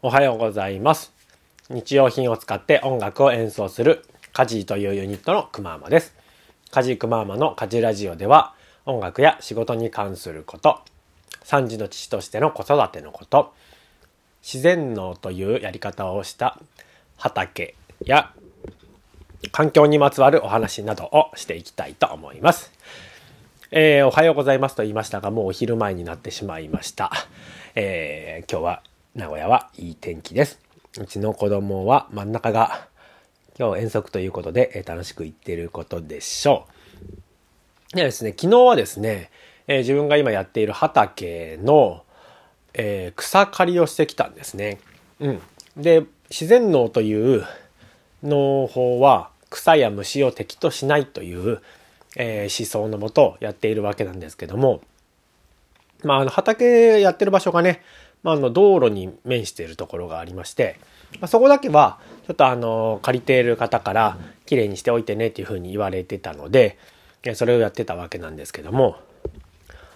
おはようございます。日用品を使って音楽を演奏するカジーというユニットのくまーまです。カジーくまーまのカジラジオでは音楽や仕事に関すること、三児の父としての子育てのこと、自然農というやり方をした畑や環境にまつわるお話などをしていきたいと思います。えーおはようございますと言いましたが、もうお昼前になってしまいました。えー今日は名古屋はいい天気です。うちの子供は真ん中が今日遠足ということで、楽しく行ってることでしょう。ではですね、昨日はですね、えー自分が今やっている畑の、えー草刈りをしてきたんですね。うん。で、自然農という農法は草や虫を敵としないという、えー思想のもとやっているわけなんですけども、まあ、あの畑やってる場所がね、まあ、あの道路に面しているところがありまして、まあ、そこだけはちょっとあの借りている方からきれいにしておいてねっていうふうに言われてたのでそれをやってたわけなんですけども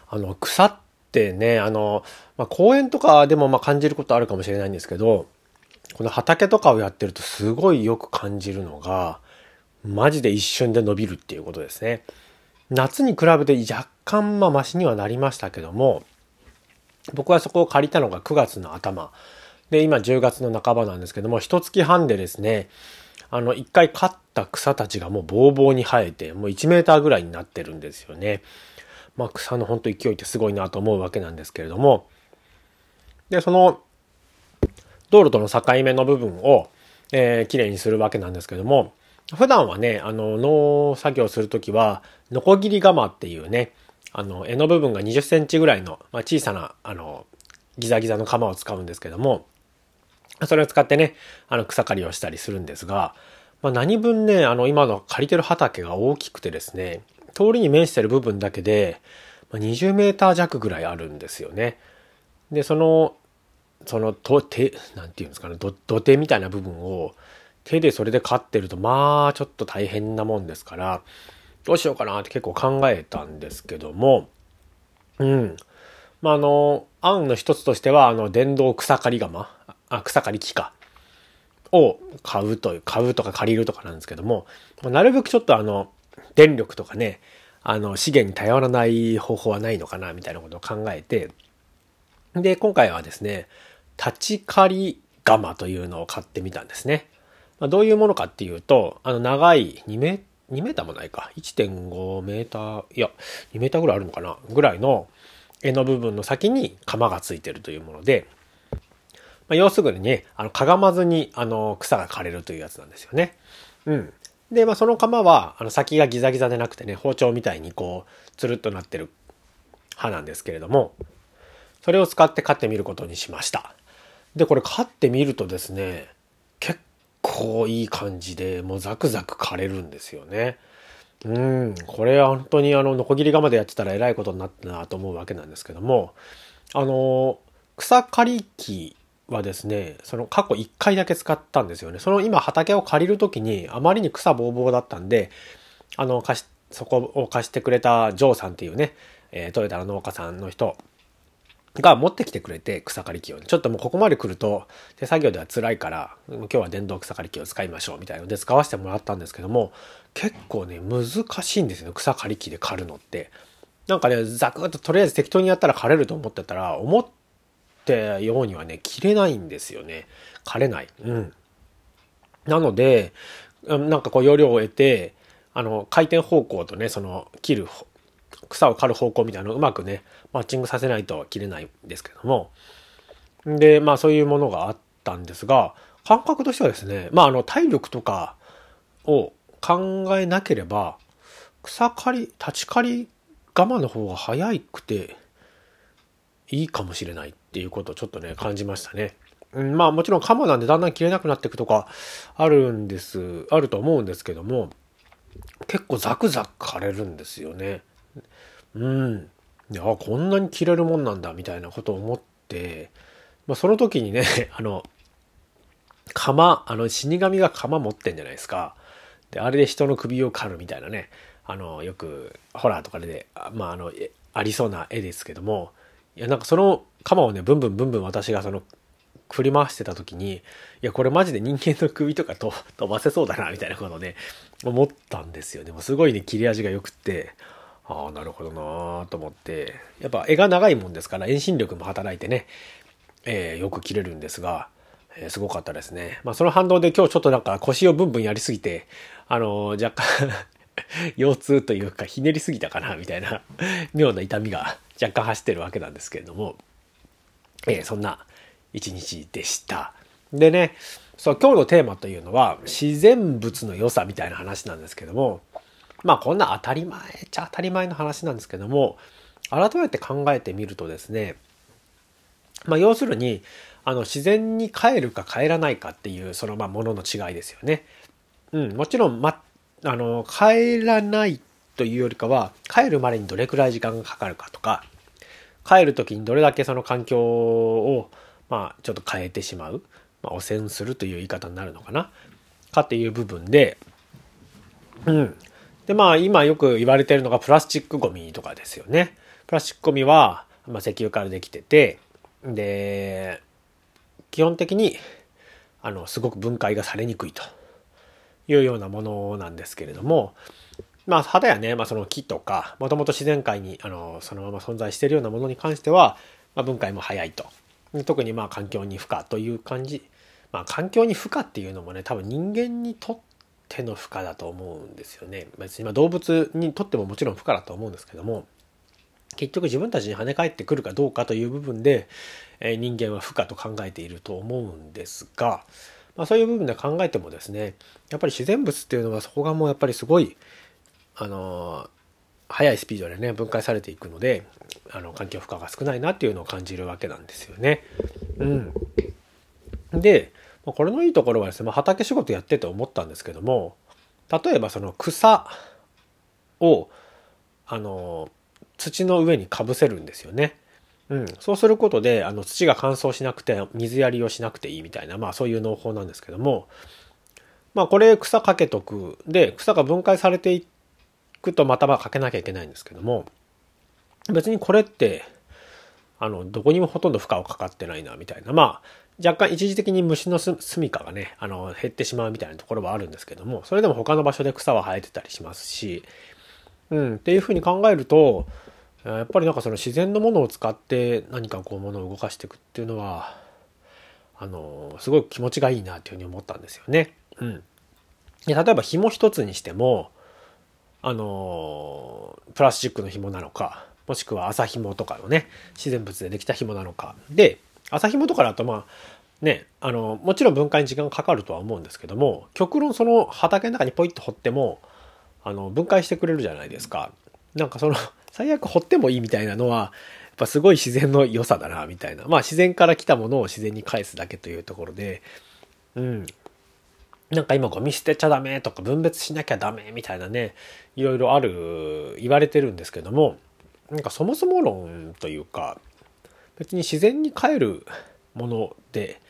あの草ってねあの、まあ、公園とかでもまあ感じることあるかもしれないんですけどこの畑とかをやってるとすごいよく感じるのがマジで一瞬で伸びるっていうことですね。夏に比べて若干まあマシにはなりましたけども僕はそこを借りたのが9月の頭で今10月の半ばなんですけども一月半でですねあの一回刈った草たちがもうボーボーに生えてもう1メーターぐらいになってるんですよね。まあ草の本当勢いってすごいなと思うわけなんですけれどもでその道路との境目の部分を、えー、きれいにするわけなんですけども普段はね、あの、農作業するときは、ノコギリ鎌っていうね、あの、柄の部分が20センチぐらいの、まあ、小さな、あの、ギザギザの鎌を使うんですけども、それを使ってね、あの、草刈りをしたりするんですが、まあ、何分ね、あの、今の借りてる畑が大きくてですね、通りに面してる部分だけで、まあ、20メーター弱ぐらいあるんですよね。で、その、その、と、手、なんていうんですかね、土手みたいな部分を、手でそれで飼ってるとまあちょっと大変なもんですからどうしようかなって結構考えたんですけども。うん。まああの案の一つとしてはあの電動草刈り釜。あ草刈り機か。を買うという買うとか借りるとかなんですけども。なるべくちょっとあの電力とかねあの資源に頼らない方法はないのかなみたいなことを考えて。で今回はですね立ち刈り釜というのを買ってみたんですね。まあ、どういうものかっていうと、あの長い2メー2メーターもないか。1.5メーター、いや、2メーターぐらいあるのかなぐらいの柄の部分の先に鎌がついてるというもので、まあ、要するにね、あの、かがまずに、あの、草が枯れるというやつなんですよね。うん。で、まあ、その鎌は、あの、先がギザギザでなくてね、包丁みたいにこう、つるっとなってる刃なんですけれども、それを使って飼ってみることにしました。で、これ飼ってみるとですね、構いい感じで、もうザクザク枯れるんですよね。うん、これは本当にあの、ノコギリ釜でやってたらえらいことになったなと思うわけなんですけども、あの、草刈り機はですね、その過去1回だけ使ったんですよね。その今畑を借りる時にあまりに草ぼうぼうだったんで、あの、貸し、そこを貸してくれたジョーさんっていうね、えー、トヨタの農家さんの人が持ってきてくれて草刈り機を、ね、ちょっともうここまで来ると手作業では辛いから今日は電動草刈り機を使いましょうみたいなので使わせてもらったんですけども結構ね難しいんですよね草刈り機で刈るのって。なんかねザクッととりあえず適当にやったら刈れると思ってたら思ったようにはね切れないんですよね。刈れない。うん。なのでなんかこう要領を得てあの回転方向とねその切る草を刈る方向みたいなのをうまくねマッチングさせないと切れないんですけどもでまあそういうものがあったんですが感覚としてはですねまああの体力とかを考えなければ草刈り立ち刈り我慢の方が早くていいかもしれないっていうことをちょっとね感じましたね。うん、まあもちろん鎌なんでだんだん切れなくなっていくとかあるんですあると思うんですけども結構ザクザク刈れるんですよね。うん。いや、こんなに切れるもんなんだ、みたいなことを思って、まあ、その時にね、あの、鎌、あの、死神が鎌持ってんじゃないですか。で、あれで人の首を刈るみたいなね、あの、よく、ホラーとかで、まあ、あの、ありそうな絵ですけども、いや、なんかその鎌をね、ブンブンブンブン私がその、振り回してた時に、いや、これマジで人間の首とかと飛ばせそうだな、みたいなことをね、思ったんですよ。でもすごいね、切れ味が良くって、ああ、なるほどなと思って、やっぱ絵が長いもんですから遠心力も働いてね、えー、よく切れるんですが、えー、すごかったですね。まあその反動で今日ちょっとなんか腰をブンブンやりすぎて、あのー、若干 腰痛というかひねりすぎたかなみたいな妙な痛みが 若干走ってるわけなんですけれども、えー、そんな一日でした。でね、そう、今日のテーマというのは自然物の良さみたいな話なんですけども、まあこんな当たり前っちゃ当たり前の話なんですけども、改めて考えてみるとですね、まあ要するに、あの自然に帰るか帰らないかっていうそのまあものの違いですよね。うん、もちろん、ま、あの、帰らないというよりかは、帰るまでにどれくらい時間がかかるかとか、帰る時にどれだけその環境を、まあちょっと変えてしまう、まあ汚染するという言い方になるのかな、かっていう部分で、うん、で、まあ今よく言われてるのがプラスチックゴミとかですよね。プラスチックゴミは、まあ、石油からできてて、で、基本的に、あの、すごく分解がされにくいというようなものなんですけれども、まあ、肌やね、まあ、その木とか、もともと自然界に、あの、そのまま存在しているようなものに関しては、まあ、分解も早いと。特にまあ、環境に負荷という感じ。まあ、環境に負荷っていうのもね、多分人間にとっ手の負荷だと思うんですよね。別にま動物にとってももちろん負荷だと思うんですけども、結局自分たちに跳ね返ってくるかどうかという部分で、え人間は負荷と考えていると思うんですが、まあ、そういう部分で考えてもですねやっぱり自然物っていうのはそこがもうやっぱりすごいあの速いスピードでね分解されていくのであの環境負荷が少ないなっていうのを感じるわけなんですよね。うん、でまこれのいいところはですね、まあ、畑仕事やってて思ったんですけども例えばその草をあの土の上にかぶせるんですよね。うん、そうすることであの土が乾燥しなくて水やりをしなくていいみたいな、まあ、そういう農法なんですけども、まあ、これ草かけとくで草が分解されていくとまたまあかけなきゃいけないんですけども別にこれってあのどこにもほとんど負荷をかかってないなみたいなまあ若干一時的に虫の住みかがね、あの、減ってしまうみたいなところはあるんですけども、それでも他の場所で草は生えてたりしますし、うん、っていうふうに考えると、やっぱりなんかその自然のものを使って何かこうものを動かしていくっていうのは、あの、すごい気持ちがいいなっていうふうに思ったんですよね。うん。で例えば紐一つにしても、あの、プラスチックの紐なのか、もしくは麻紐とかのね、自然物でできた紐なのか。で、麻紐とかだとまあねあのもちろん分解に時間かかるとは思うんですけども極論その畑の中にポイッと掘ってもあの分解してくれるじゃないですか。なんかその 最悪掘ってもいいみたいなのはやっぱすごい自然の良さだなみたいな。まあ自然から来たものを自然に返すだけというところで。うん。なんか今ゴミ捨てちゃダメとか分別しなきゃダメみたいなねいろいろある言われてるんですけどもなんかそもそも論というか別に自然に帰るもので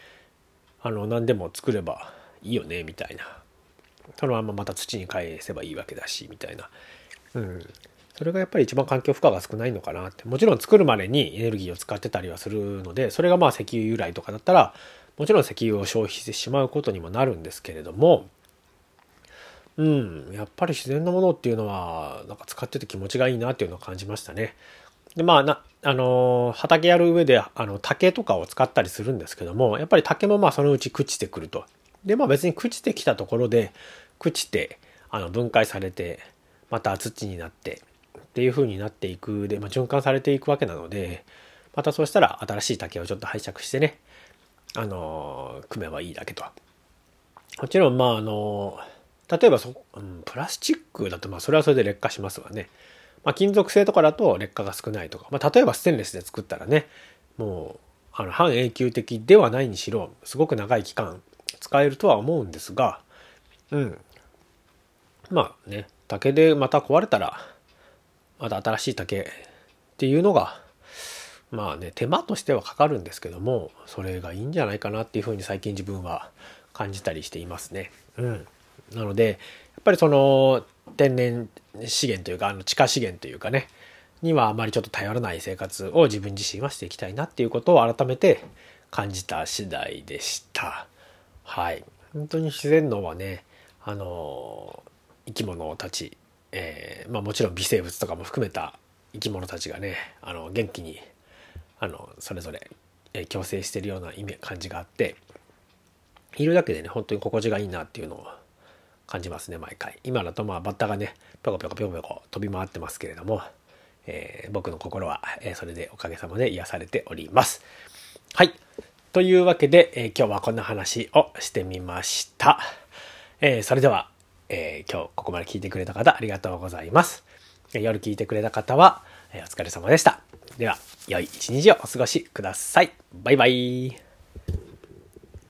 あの何でも作ればいいよねみたいな。そのまままた土に返せばいいわけだしみたいな、うん、それがやっぱり一番環境負荷が少ないのかなって。もちろん作るまでにエネルギーを使ってたりはするのでそれがまあ石油由来とかだったらもちろん石油を消費してしまうことにもなるんですけれどもうんやっぱり自然のものっていうのはなんか使ってて気持ちがいいなっていうのを感じましたね。でまあなあの畑やる上であの竹とかを使ったりするんですけどもやっぱり竹もまあそのうち朽ちてくると。でまあ別に朽ちてきたところで朽ちてあの分解されてまた土になってっていう風になっていくで、まあ、循環されていくわけなのでまたそうしたら新しい竹をちょっと拝借してねあの組めばいいだけと。もちろんまああの例えばそ、うん、プラスチックだとまあそれはそれで劣化しますわね。まあ、金属製とかだと劣化が少ないとか、まあ、例えばステンレスで作ったらねもうあの半永久的ではないにしろすごく長い期間使えるとは思うんですがうんまあね竹でまた壊れたらまた新しい竹っていうのがまあね手間としてはかかるんですけどもそれがいいんじゃないかなっていうふうに最近自分は感じたりしていますね。うん、なのでやっぱりその天然資源というかあの地下資源というかねにはあまりちょっと頼らない生活を自分自身はしていきたいなっていうことを改めて感じた次第でした。はい。本当に自然農はねあの生き物たち、えー、まあ、もちろん微生物とかも含めた生き物たちがねあの元気にあのそれぞれ、え共生してるような意味感じがあっているだけでね本当に心地がいいなっていうのを感じますね毎回。今だとまあバッタがねぴょこぴょこぴょこぴょこ飛び回ってますけれども、えー、僕の心は、えそれでおかげさまで癒されております。はい。というわけで、えー、今日はこんな話をしてみました、えー、それでは、え今日ここまで聞いてくれた方ありがとうございます。夜聞いてくれた方は、えお疲れ様でした。では良い一日をお過ごしください。バイバイ。